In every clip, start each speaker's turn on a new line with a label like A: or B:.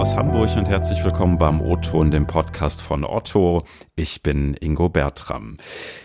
A: aus Hamburg und herzlich willkommen beim O-Ton, dem Podcast von Otto. Ich bin Ingo Bertram.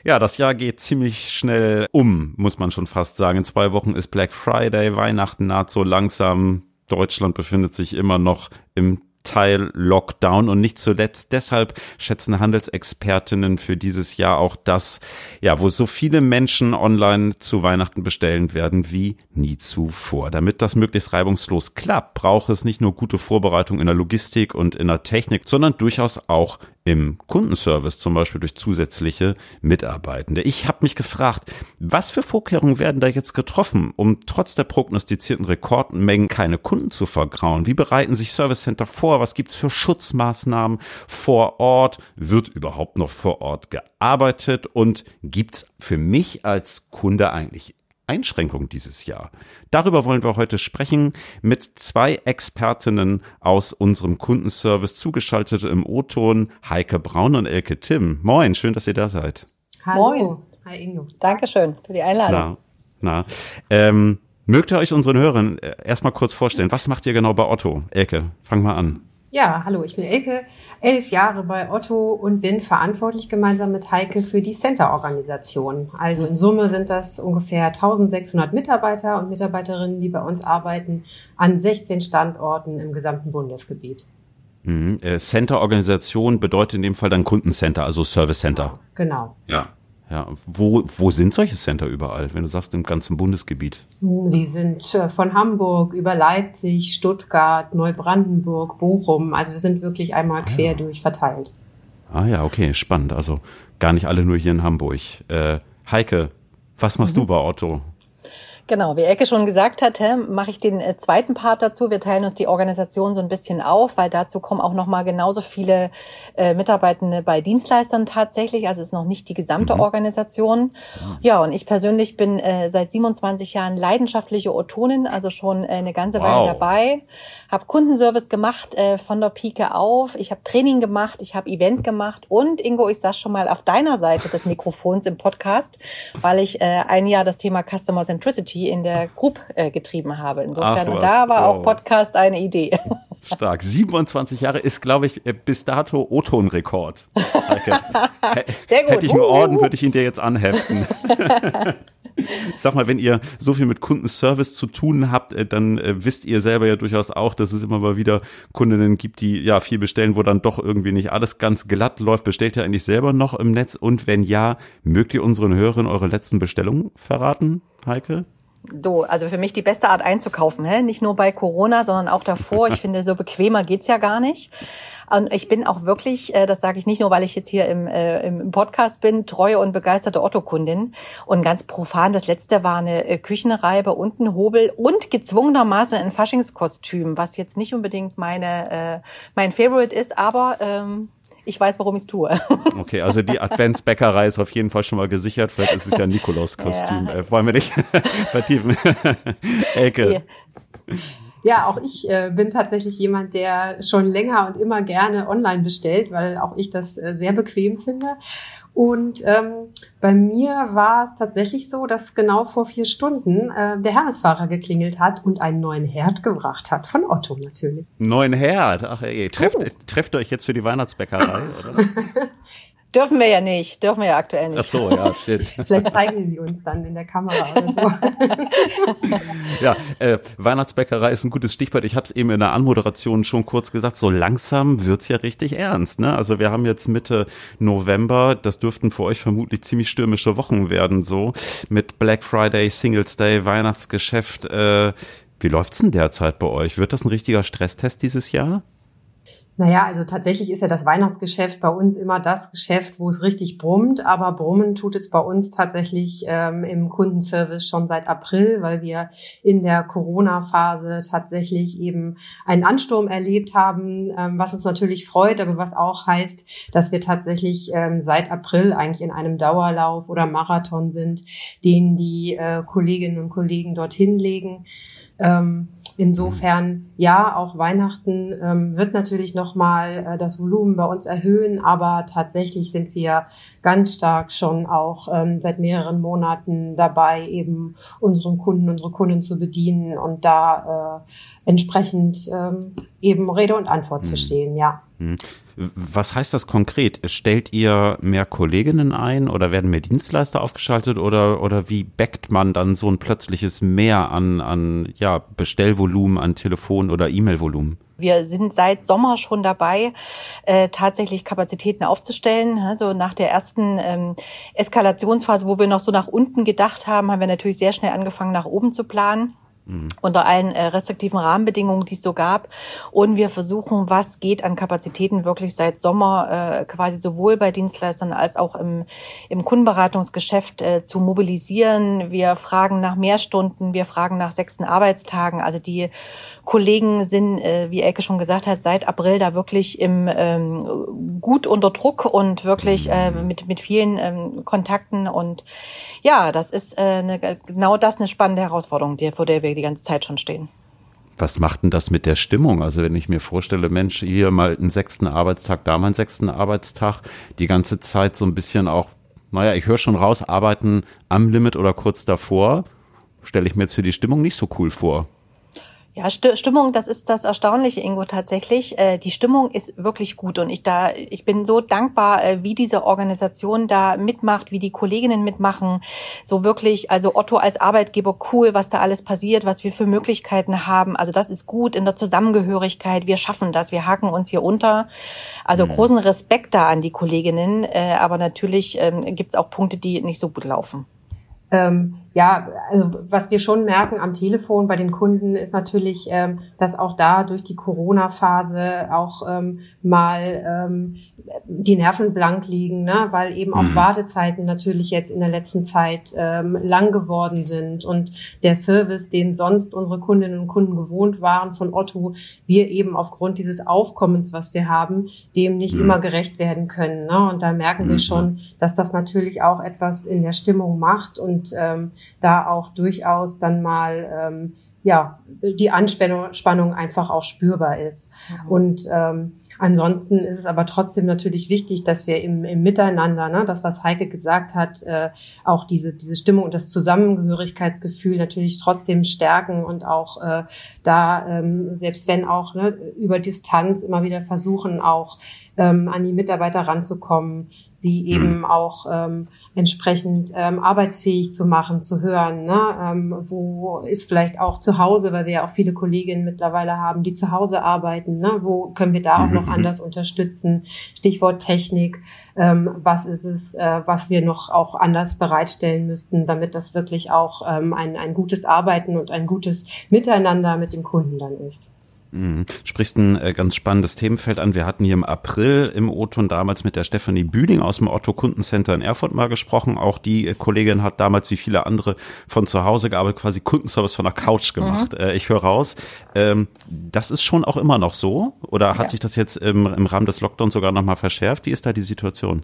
A: Ja, das Jahr geht ziemlich schnell um, muss man schon fast sagen. In zwei Wochen ist Black Friday, Weihnachten naht so langsam. Deutschland befindet sich immer noch im Teil Lockdown und nicht zuletzt deshalb schätzen Handelsexpertinnen für dieses Jahr auch das, ja, wo so viele Menschen online zu Weihnachten bestellen werden wie nie zuvor. Damit das möglichst reibungslos klappt, braucht es nicht nur gute Vorbereitung in der Logistik und in der Technik, sondern durchaus auch im Kundenservice, zum Beispiel durch zusätzliche Mitarbeitende. Ich habe mich gefragt, was für Vorkehrungen werden da jetzt getroffen, um trotz der prognostizierten Rekordmengen keine Kunden zu vergrauen? Wie bereiten sich Service Center vor? Was gibt's für Schutzmaßnahmen vor Ort? Wird überhaupt noch vor Ort gearbeitet? Und gibt's für mich als Kunde eigentlich Einschränkungen dieses Jahr. Darüber wollen wir heute sprechen mit zwei Expertinnen aus unserem Kundenservice, zugeschaltet im O-Ton, Heike Braun und Elke Tim. Moin, schön, dass ihr da seid.
B: Hallo. Moin. Hi Ingo. Dankeschön für die Einladung.
A: Na, na. Ähm, mögt ihr euch unseren Hörern äh, erstmal kurz vorstellen? Was macht ihr genau bei Otto? Elke, fang mal an.
B: Ja, hallo, ich bin Elke, elf Jahre bei Otto und bin verantwortlich gemeinsam mit Heike für die Center-Organisation. Also in Summe sind das ungefähr 1600 Mitarbeiter und Mitarbeiterinnen, die bei uns arbeiten, an 16 Standorten im gesamten Bundesgebiet.
A: Mhm. Äh, Center-Organisation bedeutet in dem Fall dann Kundencenter, also Service Center.
B: Genau.
A: Ja. Ja, wo, wo sind solche Center überall, wenn du sagst, im ganzen Bundesgebiet?
B: Die sind äh, von Hamburg über Leipzig, Stuttgart, Neubrandenburg, Bochum. Also wir sind wirklich einmal ah, quer ja. durch verteilt.
A: Ah ja, okay, spannend. Also gar nicht alle nur hier in Hamburg. Äh, Heike, was machst mhm. du bei Otto?
C: Genau, wie Elke schon gesagt hat, mache ich den äh, zweiten Part dazu. Wir teilen uns die Organisation so ein bisschen auf, weil dazu kommen auch noch mal genauso viele äh, Mitarbeitende bei Dienstleistern tatsächlich. Also es ist noch nicht die gesamte mhm. Organisation. Ja, und ich persönlich bin äh, seit 27 Jahren leidenschaftliche Otonin, also schon äh, eine ganze wow. Weile dabei. Habe Kundenservice gemacht äh, von der Pike auf. Ich habe Training gemacht, ich habe Event gemacht und Ingo, ich saß schon mal auf deiner Seite des Mikrofons im Podcast, weil ich äh, ein Jahr das Thema Customer Centricity Community in der Group äh, getrieben habe. Insofern, Ach, da war auch Podcast eine Idee.
A: Stark. 27 Jahre ist, glaube ich, äh, bis dato O-Ton-Rekord. Sehr gut. Hätte ich einen Orden, würde ich ihn dir jetzt anheften. Sag mal, wenn ihr so viel mit Kundenservice zu tun habt, äh, dann äh, wisst ihr selber ja durchaus auch, dass es immer mal wieder Kundinnen gibt, die ja viel bestellen, wo dann doch irgendwie nicht alles ganz glatt läuft. Bestellt ihr eigentlich selber noch im Netz? Und wenn ja, mögt ihr unseren Hörern eure letzten Bestellungen verraten, Heike?
C: Do, also für mich die beste Art einzukaufen, hä? nicht nur bei Corona, sondern auch davor. Ich finde, so bequemer geht's ja gar nicht. Und ich bin auch wirklich, äh, das sage ich nicht nur, weil ich jetzt hier im, äh, im Podcast bin, treue und begeisterte Otto-Kundin. Und ganz profan, das letzte war eine äh, Küchenreibe und ein Hobel und gezwungenermaßen ein Faschingskostüm, was jetzt nicht unbedingt meine äh, mein Favorite ist, aber ähm, ich weiß, warum ich es tue.
A: Okay, also die Adventsbäckerei ist auf jeden Fall schon mal gesichert. Vielleicht ist es ja ein Nikolaus-Kostüm. Ja. Äh, wollen wir nicht vertiefen. Elke.
B: Ja, auch ich äh, bin tatsächlich jemand, der schon länger und immer gerne online bestellt, weil auch ich das äh, sehr bequem finde. Und ähm, bei mir war es tatsächlich so, dass genau vor vier Stunden äh, der Hermesfahrer geklingelt hat und einen neuen Herd gebracht hat. Von Otto natürlich.
A: Neuen Herd? Ach ey, trefft, oh. trefft euch jetzt für die Weihnachtsbäckerei, oder?
C: Dürfen wir ja nicht, dürfen wir ja aktuell nicht.
A: Ach so, ja, shit.
B: Vielleicht zeigen sie uns dann in der Kamera oder so.
A: ja, äh, Weihnachtsbäckerei ist ein gutes Stichwort. Ich habe es eben in der Anmoderation schon kurz gesagt, so langsam wird's ja richtig ernst. Ne? Also wir haben jetzt Mitte November, das dürften für euch vermutlich ziemlich stürmische Wochen werden, so mit Black Friday, Singles Day, Weihnachtsgeschäft. Äh, wie läuft's denn derzeit bei euch? Wird das ein richtiger Stresstest dieses Jahr?
B: Naja, also tatsächlich ist ja das Weihnachtsgeschäft bei uns immer das Geschäft, wo es richtig brummt. Aber brummen tut es bei uns tatsächlich ähm, im Kundenservice schon seit April, weil wir in der Corona-Phase tatsächlich eben einen Ansturm erlebt haben, ähm, was uns natürlich freut, aber was auch heißt, dass wir tatsächlich ähm, seit April eigentlich in einem Dauerlauf oder Marathon sind, den die äh, Kolleginnen und Kollegen dorthin legen. Ähm, insofern, ja, auch Weihnachten ähm, wird natürlich nochmal äh, das Volumen bei uns erhöhen, aber tatsächlich sind wir ganz stark schon auch ähm, seit mehreren Monaten dabei, eben unseren Kunden, unsere Kunden zu bedienen und da äh, entsprechend ähm, eben Rede und Antwort mhm. zu stehen, ja. Mhm.
A: Was heißt das konkret? Stellt ihr mehr Kolleginnen ein oder werden mehr Dienstleister aufgeschaltet oder, oder wie backt man dann so ein plötzliches Mehr an, an ja, Bestellvolumen, an Telefon- oder E-Mail-Volumen?
C: Wir sind seit Sommer schon dabei, äh, tatsächlich Kapazitäten aufzustellen. Also nach der ersten ähm, Eskalationsphase, wo wir noch so nach unten gedacht haben, haben wir natürlich sehr schnell angefangen, nach oben zu planen unter allen äh, restriktiven Rahmenbedingungen, die es so gab. Und wir versuchen, was geht an Kapazitäten wirklich seit Sommer äh, quasi sowohl bei Dienstleistern als auch im, im Kundenberatungsgeschäft äh, zu mobilisieren. Wir fragen nach mehr Stunden, wir fragen nach sechsten Arbeitstagen. Also die Kollegen sind, äh, wie Elke schon gesagt hat, seit April da wirklich im ähm, gut unter Druck und wirklich äh, mit, mit vielen ähm, Kontakten. Und ja, das ist äh, eine, genau das eine spannende Herausforderung, die, vor der wir die ganze Zeit schon stehen.
A: Was macht denn das mit der Stimmung? Also wenn ich mir vorstelle, Mensch, hier mal einen sechsten Arbeitstag, da mal einen sechsten Arbeitstag, die ganze Zeit so ein bisschen auch, naja, ich höre schon raus, arbeiten am Limit oder kurz davor, stelle ich mir jetzt für die Stimmung nicht so cool vor.
C: Ja, Stimmung, das ist das Erstaunliche, Ingo, tatsächlich. Äh, die Stimmung ist wirklich gut und ich da, ich bin so dankbar, äh, wie diese Organisation da mitmacht, wie die Kolleginnen mitmachen. So wirklich, also Otto als Arbeitgeber, cool, was da alles passiert, was wir für Möglichkeiten haben. Also das ist gut in der Zusammengehörigkeit. Wir schaffen das, wir haken uns hier unter. Also mhm. großen Respekt da an die Kolleginnen, äh, aber natürlich ähm, gibt's auch Punkte, die nicht so gut laufen.
B: Ähm, ja, also was wir schon merken am Telefon bei den Kunden ist natürlich, ähm, dass auch da durch die Corona-Phase auch ähm, mal ähm, die Nerven blank liegen, ne? weil eben auch mhm. Wartezeiten natürlich jetzt in der letzten Zeit ähm, lang geworden sind und der Service, den sonst unsere Kundinnen und Kunden gewohnt waren von Otto, wir eben aufgrund dieses Aufkommens, was wir haben, dem nicht immer gerecht werden können. Ne? Und da merken wir mhm. schon, dass das natürlich auch etwas in der Stimmung macht und ähm, da auch durchaus dann mal ähm, ja die Anspannung einfach auch spürbar ist. Mhm. Und ähm, ansonsten ist es aber trotzdem natürlich wichtig, dass wir im, im Miteinander, ne, das was Heike gesagt hat, äh, auch diese diese Stimmung und das Zusammengehörigkeitsgefühl natürlich trotzdem stärken und auch äh, da ähm, selbst wenn auch ne, über Distanz immer wieder versuchen auch ähm, an die Mitarbeiter ranzukommen, sie mhm. eben auch ähm, entsprechend ähm, arbeitsfähig zu machen, zu hören, ne? ähm, wo ist vielleicht auch zu Hause, weil wir ja auch viele Kolleginnen mittlerweile haben, die zu Hause arbeiten, ne? wo können wir da auch noch mhm. anders unterstützen, Stichwort Technik, ähm, was ist es, äh, was wir noch auch anders bereitstellen müssten, damit das wirklich auch ähm, ein, ein gutes Arbeiten und ein gutes Miteinander mit dem Kunden dann ist.
A: Mhm. Sprichst ein äh, ganz spannendes Themenfeld an. Wir hatten hier im April im O-Ton damals mit der Stefanie Bühling aus dem Otto Kundencenter in Erfurt mal gesprochen. Auch die äh, Kollegin hat damals wie viele andere von zu Hause gearbeitet, quasi Kundenservice von der Couch gemacht. Mhm. Ich höre raus. Ähm, das ist schon auch immer noch so? Oder hat ja. sich das jetzt im, im Rahmen des Lockdowns sogar nochmal verschärft? Wie ist da die Situation?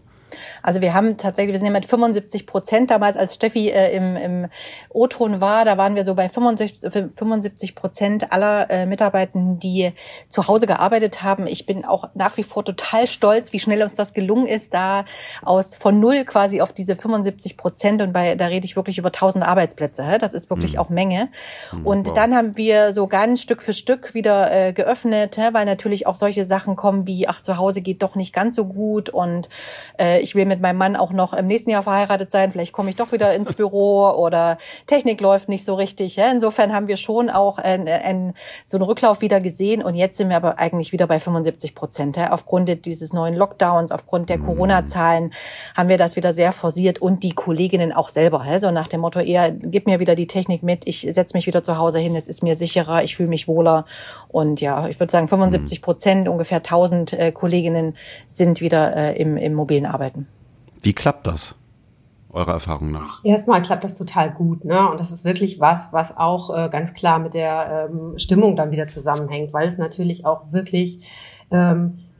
C: Also wir haben tatsächlich, wir sind ja mit 75 Prozent damals, als Steffi äh, im, im O-Ton war, da waren wir so bei 75 Prozent aller äh, Mitarbeitenden, die zu Hause gearbeitet haben. Ich bin auch nach wie vor total stolz, wie schnell uns das gelungen ist, da aus von null quasi auf diese 75 Prozent und bei, da rede ich wirklich über 1000 Arbeitsplätze. Hä? Das ist wirklich mhm. auch Menge. Mhm, und wow. dann haben wir so ganz Stück für Stück wieder äh, geöffnet, hä? weil natürlich auch solche Sachen kommen wie, ach, zu Hause geht doch nicht ganz so gut und äh, ich will mit meinem Mann auch noch im nächsten Jahr verheiratet sein, vielleicht komme ich doch wieder ins Büro oder Technik läuft nicht so richtig. Ja? Insofern haben wir schon auch ein, ein, so einen Rücklauf wieder gesehen und jetzt sind wir aber eigentlich wieder bei 75 Prozent. Ja? Aufgrund dieses neuen Lockdowns, aufgrund der mhm. Corona-Zahlen haben wir das wieder sehr forciert und die Kolleginnen auch selber. Ja? So nach dem Motto eher, gib mir wieder die Technik mit, ich setze mich wieder zu Hause hin, es ist mir sicherer, ich fühle mich wohler und ja, ich würde sagen 75 Prozent, ungefähr 1000 äh, Kolleginnen sind wieder äh, im, im mobilen Arbeiten.
A: Wie klappt das? eurer Erfahrung nach?
B: Erstmal klappt das total gut, ne? Und das ist wirklich was, was auch äh, ganz klar mit der ähm, Stimmung dann wieder zusammenhängt, weil es natürlich auch wirklich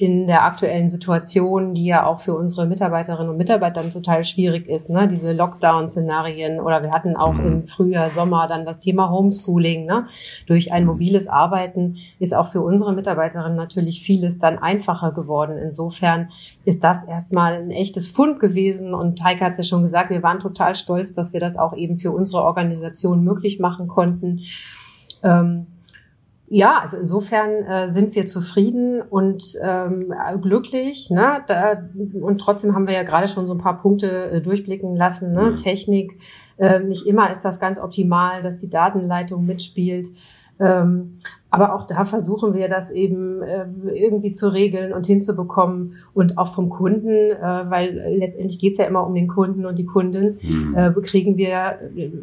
B: in der aktuellen Situation, die ja auch für unsere Mitarbeiterinnen und Mitarbeiter total schwierig ist, ne? diese Lockdown-Szenarien oder wir hatten auch mhm. im Frühjahr, Sommer dann das Thema Homeschooling. Ne? Durch ein mobiles Arbeiten ist auch für unsere Mitarbeiterinnen natürlich vieles dann einfacher geworden. Insofern ist das erstmal ein echtes Fund gewesen und Taika hat es ja schon gesagt, wir waren total stolz, dass wir das auch eben für unsere Organisation möglich machen konnten. Ähm, Ja, also insofern äh, sind wir zufrieden und ähm, glücklich. Ne? Da, und trotzdem haben wir ja gerade schon so ein paar Punkte äh, durchblicken lassen. Ne? Mhm. Technik, äh, nicht immer ist das ganz optimal, dass die Datenleitung mitspielt. Ähm, aber auch da versuchen wir das eben äh, irgendwie zu regeln und hinzubekommen und auch vom Kunden, äh, weil letztendlich geht's ja immer um den Kunden und die Kunden, mhm. äh, kriegen wir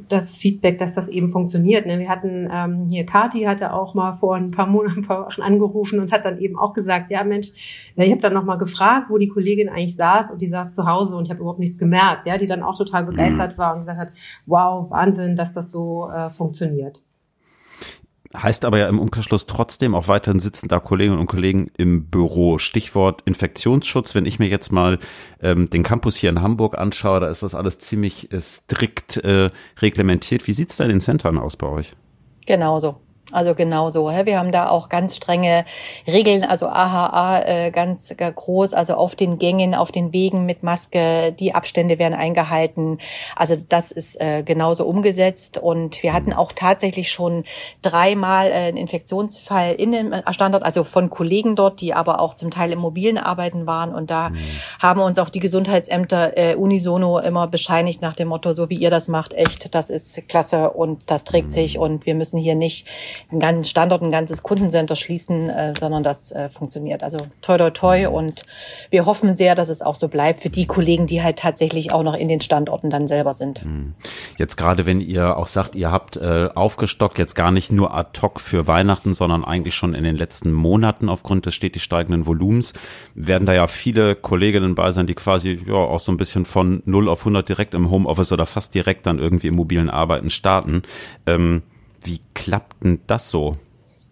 B: das Feedback, dass das eben funktioniert. Ne? Wir hatten ähm, hier Kati hatte auch mal vor ein paar Monaten, ein paar Wochen angerufen und hat dann eben auch gesagt, ja Mensch, ich habe dann noch mal gefragt, wo die Kollegin eigentlich saß und die saß zu Hause und ich habe überhaupt nichts gemerkt, ja, die dann auch total begeistert mhm. war und gesagt hat, wow, Wahnsinn, dass das so äh, funktioniert.
A: Heißt aber ja im Umkehrschluss trotzdem auch weiterhin sitzen da Kolleginnen und Kollegen im Büro. Stichwort Infektionsschutz. Wenn ich mir jetzt mal ähm, den Campus hier in Hamburg anschaue, da ist das alles ziemlich äh, strikt äh, reglementiert. Wie sieht's da in den Centern aus bei euch?
C: Genauso. Also genauso. Wir haben da auch ganz strenge Regeln, also AHA äh, ganz groß, also auf den Gängen, auf den Wegen mit Maske, die Abstände werden eingehalten. Also das ist äh, genauso umgesetzt. Und wir hatten auch tatsächlich schon dreimal äh, einen Infektionsfall in dem Standort, also von Kollegen dort, die aber auch zum Teil im mobilen Arbeiten waren. Und da mhm. haben uns auch die Gesundheitsämter unisono immer bescheinigt nach dem Motto, so wie ihr das macht, echt, das ist klasse und das trägt sich und wir müssen hier nicht einen ganzen Standort, ein ganzes Kundencenter schließen, äh, sondern das äh, funktioniert. Also toi toi toi und wir hoffen sehr, dass es auch so bleibt für die Kollegen, die halt tatsächlich auch noch in den Standorten dann selber sind. Hm.
A: Jetzt gerade, wenn ihr auch sagt, ihr habt äh, aufgestockt, jetzt gar nicht nur ad hoc für Weihnachten, sondern eigentlich schon in den letzten Monaten aufgrund des stetig steigenden Volumens, werden da ja viele Kolleginnen bei sein, die quasi ja auch so ein bisschen von 0 auf 100 direkt im Homeoffice oder fast direkt dann irgendwie im mobilen Arbeiten starten. Ähm, wie klappt denn das so?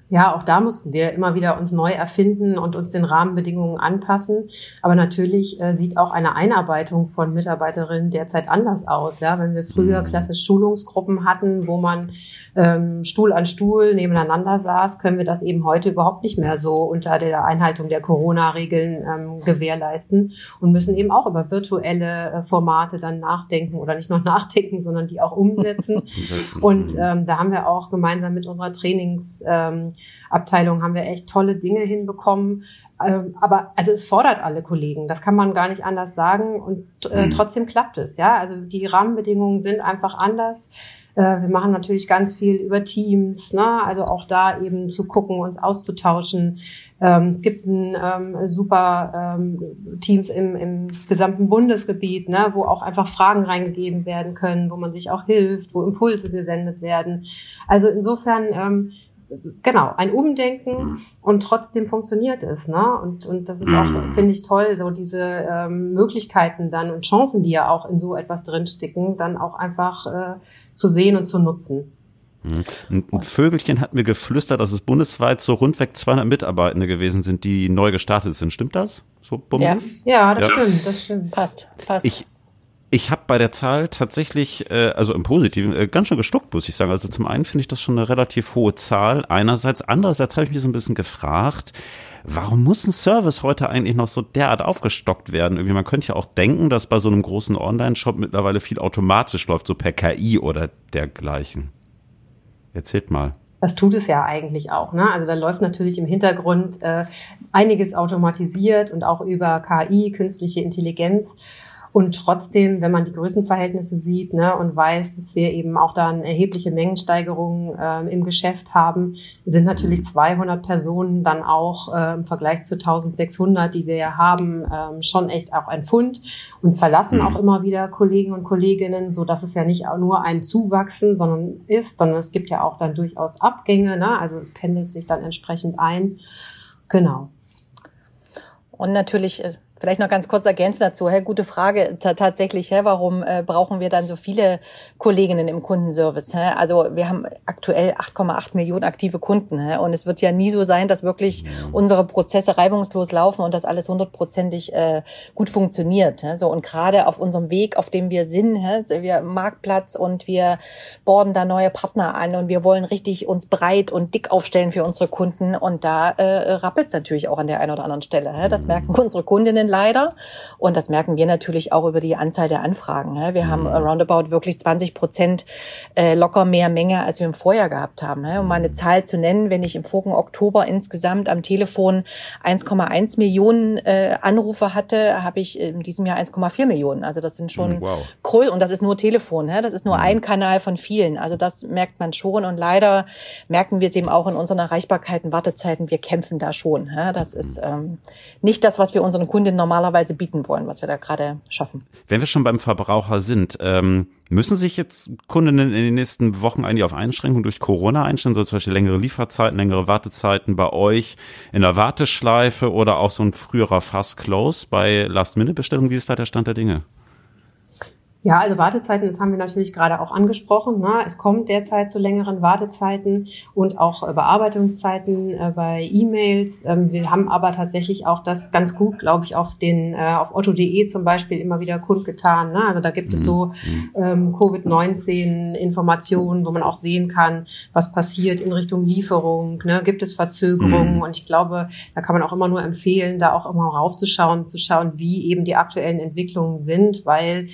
B: Ja, auch da mussten wir immer wieder uns neu erfinden und uns den Rahmenbedingungen anpassen. Aber natürlich äh, sieht auch eine Einarbeitung von Mitarbeiterinnen derzeit anders aus. Ja, wenn wir früher mhm. klassisch Schulungsgruppen hatten, wo man ähm, Stuhl an Stuhl nebeneinander saß, können wir das eben heute überhaupt nicht mehr so unter der Einhaltung der Corona-Regeln ähm, gewährleisten und müssen eben auch über virtuelle äh, Formate dann nachdenken oder nicht nur nachdenken, sondern die auch umsetzen. und ähm, da haben wir auch gemeinsam mit unserer Trainings ähm, Abteilung haben wir echt tolle Dinge hinbekommen. Ähm, aber also es fordert alle Kollegen, das kann man gar nicht anders sagen und äh, mhm. trotzdem klappt es. Ja, also die Rahmenbedingungen sind einfach anders. Äh, wir machen natürlich ganz viel über Teams, ne? also auch da eben zu gucken, uns auszutauschen. Ähm, es gibt ein ähm, super ähm, Teams im, im gesamten Bundesgebiet, ne? wo auch einfach Fragen reingegeben werden können, wo man sich auch hilft, wo Impulse gesendet werden. Also insofern ähm, genau, ein Umdenken mhm. und trotzdem funktioniert es. Ne? Und, und das ist auch, mhm. finde ich, toll, so diese ähm, Möglichkeiten dann und Chancen, die ja auch in so etwas drinstecken, dann auch einfach äh, zu sehen und zu nutzen.
A: Mhm. Ein Vögelchen hat mir geflüstert, dass es bundesweit so rundweg 200 Mitarbeitende gewesen sind, die neu gestartet sind. Stimmt das? So
B: ja. ja, das ja. stimmt, das stimmt. Passt, passt.
A: Ich, ich habe bei der Zahl tatsächlich, äh, also im Positiven, äh, ganz schön gestuckt, muss ich sagen. Also zum einen finde ich das schon eine relativ hohe Zahl. Einerseits, andererseits habe ich mich so ein bisschen gefragt, warum muss ein Service heute eigentlich noch so derart aufgestockt werden? Irgendwie, man könnte ja auch denken, dass bei so einem großen Online-Shop mittlerweile viel automatisch läuft, so per KI oder dergleichen. Erzählt mal.
B: Das tut es ja eigentlich auch. Ne? Also da läuft natürlich im Hintergrund äh, einiges automatisiert und auch über KI, künstliche Intelligenz. Und trotzdem, wenn man die Größenverhältnisse sieht ne, und weiß, dass wir eben auch da eine erhebliche Mengensteigerung äh, im Geschäft haben, sind natürlich 200 Personen dann auch äh, im Vergleich zu 1600, die wir ja haben, äh, schon echt auch ein Fund. Uns verlassen auch immer wieder Kollegen und Kolleginnen, so dass es ja nicht nur ein Zuwachsen sondern ist, sondern es gibt ja auch dann durchaus Abgänge. Ne? Also es pendelt sich dann entsprechend ein. Genau.
C: Und natürlich äh, Vielleicht noch ganz kurz ergänzen dazu. Hey, gute Frage tatsächlich. Hey, warum äh, brauchen wir dann so viele Kolleginnen im Kundenservice? Hä? Also wir haben aktuell 8,8 Millionen aktive Kunden. Hä? Und es wird ja nie so sein, dass wirklich unsere Prozesse reibungslos laufen und das alles hundertprozentig äh, gut funktioniert. Hä? So und gerade auf unserem Weg, auf dem wir sind, hä? wir Marktplatz und wir borden da neue Partner an und wir wollen richtig uns breit und dick aufstellen für unsere Kunden. Und da äh, rappelt es natürlich auch an der einen oder anderen Stelle. Hä? Das merken unsere Kundinnen Kunden leider. Und das merken wir natürlich auch über die Anzahl der Anfragen. Wir haben mhm. roundabout wirklich 20 Prozent äh, locker mehr Menge, als wir im Vorjahr gehabt haben. Um mal eine Zahl zu nennen, wenn ich im vorigen Oktober insgesamt am Telefon 1,1 Millionen äh, Anrufe hatte, habe ich in diesem Jahr 1,4 Millionen. Also das sind schon mhm, wow. Und das ist nur Telefon. Das ist nur mhm. ein Kanal von vielen. Also das merkt man schon und leider merken wir es eben auch in unseren Erreichbarkeiten, Wartezeiten. Wir kämpfen da schon. Das ist ähm, nicht das, was wir unseren Kunden normalerweise bieten wollen, was wir da gerade schaffen.
A: Wenn wir schon beim Verbraucher sind, ähm, müssen sich jetzt Kundinnen in den nächsten Wochen eigentlich auf Einschränkungen durch Corona einstellen, so zum Beispiel längere Lieferzeiten, längere Wartezeiten bei euch in der Warteschleife oder auch so ein früherer Fast Close bei Last-Minute-Bestellungen? Wie ist da der Stand der Dinge?
B: Ja, also Wartezeiten, das haben wir natürlich gerade auch angesprochen. Ne? Es kommt derzeit zu längeren Wartezeiten und auch äh, Bearbeitungszeiten äh, bei E-Mails. Ähm, wir haben aber tatsächlich auch das ganz gut, glaube ich, auf den äh, auf otto.de zum Beispiel immer wieder kundgetan. Ne? Also da gibt es so mhm. ähm, Covid-19-Informationen, wo man auch sehen kann, was passiert in Richtung Lieferung. Ne? Gibt es Verzögerungen? Mhm. Und ich glaube, da kann man auch immer nur empfehlen, da auch immer raufzuschauen, zu schauen, wie eben die aktuellen Entwicklungen sind, weil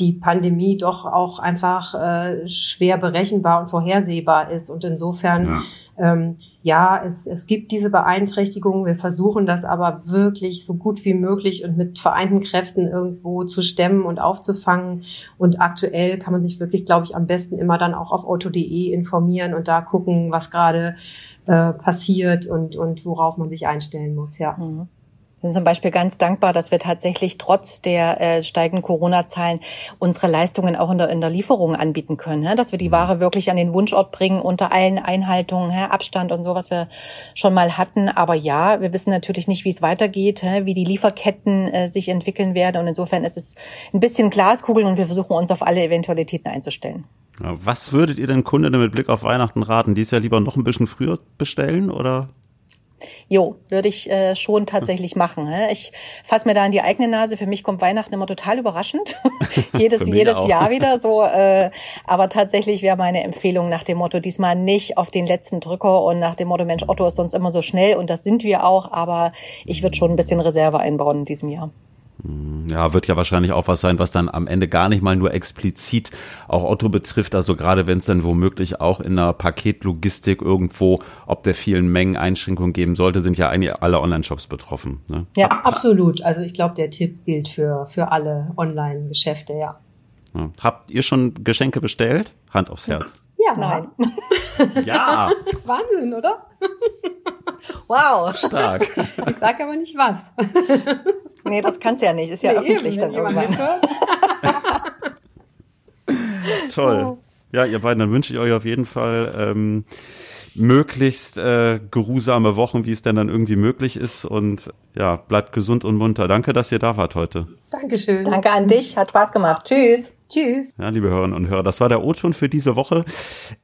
B: die Pandemie doch auch einfach äh, schwer berechenbar und vorhersehbar ist. Und insofern, ja, ähm, ja es, es gibt diese Beeinträchtigungen. Wir versuchen das aber wirklich so gut wie möglich und mit vereinten Kräften irgendwo zu stemmen und aufzufangen. Und aktuell kann man sich wirklich, glaube ich, am besten immer dann auch auf auto.de informieren und da gucken, was gerade äh, passiert und, und worauf man sich einstellen muss. Ja. Mhm
C: sind zum Beispiel ganz dankbar, dass wir tatsächlich trotz der äh, steigenden Corona-Zahlen unsere Leistungen auch in der, in der Lieferung anbieten können. Hä? Dass wir die mhm. Ware wirklich an den Wunschort bringen unter allen Einhaltungen, hä? Abstand und so, was wir schon mal hatten. Aber ja, wir wissen natürlich nicht, wie es weitergeht, hä? wie die Lieferketten äh, sich entwickeln werden. Und insofern ist es ein bisschen Glaskugeln und wir versuchen uns auf alle Eventualitäten einzustellen.
A: Was würdet ihr denn Kunden mit Blick auf Weihnachten raten? Dies ja lieber noch ein bisschen früher bestellen oder
C: Jo, würde ich äh, schon tatsächlich machen. Hä? Ich fasse mir da in die eigene Nase. Für mich kommt Weihnachten immer total überraschend. jedes jedes auch. Jahr wieder so. Äh, aber tatsächlich wäre meine Empfehlung nach dem Motto, diesmal nicht auf den letzten Drücker und nach dem Motto, Mensch, Otto ist sonst immer so schnell und das sind wir auch. Aber ich würde schon ein bisschen Reserve einbauen in diesem Jahr.
A: Ja, wird ja wahrscheinlich auch was sein, was dann am Ende gar nicht mal nur explizit auch Otto betrifft. Also gerade wenn es dann womöglich auch in der Paketlogistik irgendwo, ob der vielen Mengen Einschränkungen geben sollte, sind ja eigentlich alle Online-Shops betroffen. Ne?
B: Ja, absolut. Also ich glaube, der Tipp gilt für, für alle Online-Geschäfte, ja.
A: ja. Habt ihr schon Geschenke bestellt? Hand aufs Herz.
B: Ja, nein.
A: ja.
B: Wahnsinn, oder?
C: wow.
A: Stark.
B: Ich sage aber nicht was.
C: Nee, das kannst du ja nicht. Ist ja nee, öffentlich eben, dann irgendwann.
A: Toll. Ja, ihr beiden, dann wünsche ich euch auf jeden Fall ähm, möglichst äh, geruhsame Wochen, wie es denn dann irgendwie möglich ist. Und ja, bleibt gesund und munter. Danke, dass ihr da wart heute.
B: Dankeschön.
C: Danke an dich. Hat Spaß gemacht. Tschüss.
B: Tschüss.
A: Ja, liebe Hörerinnen und Hörer, das war der O-Ton für diese Woche.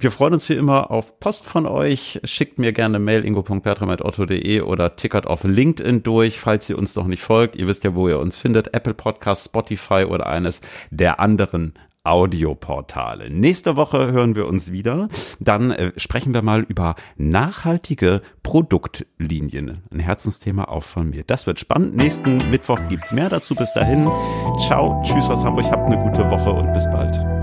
A: Wir freuen uns hier immer auf Post von euch. Schickt mir gerne Mail ingo.bertram.otto.de oder tickert auf LinkedIn durch, falls ihr uns noch nicht folgt. Ihr wisst ja, wo ihr uns findet. Apple Podcast, Spotify oder eines der anderen Audioportale. Nächste Woche hören wir uns wieder. Dann äh, sprechen wir mal über nachhaltige Produktlinien. Ein Herzensthema auch von mir. Das wird spannend. Nächsten Mittwoch gibt's mehr dazu. Bis dahin. Ciao. Tschüss aus Hamburg. Habt eine gute Woche und bis bald.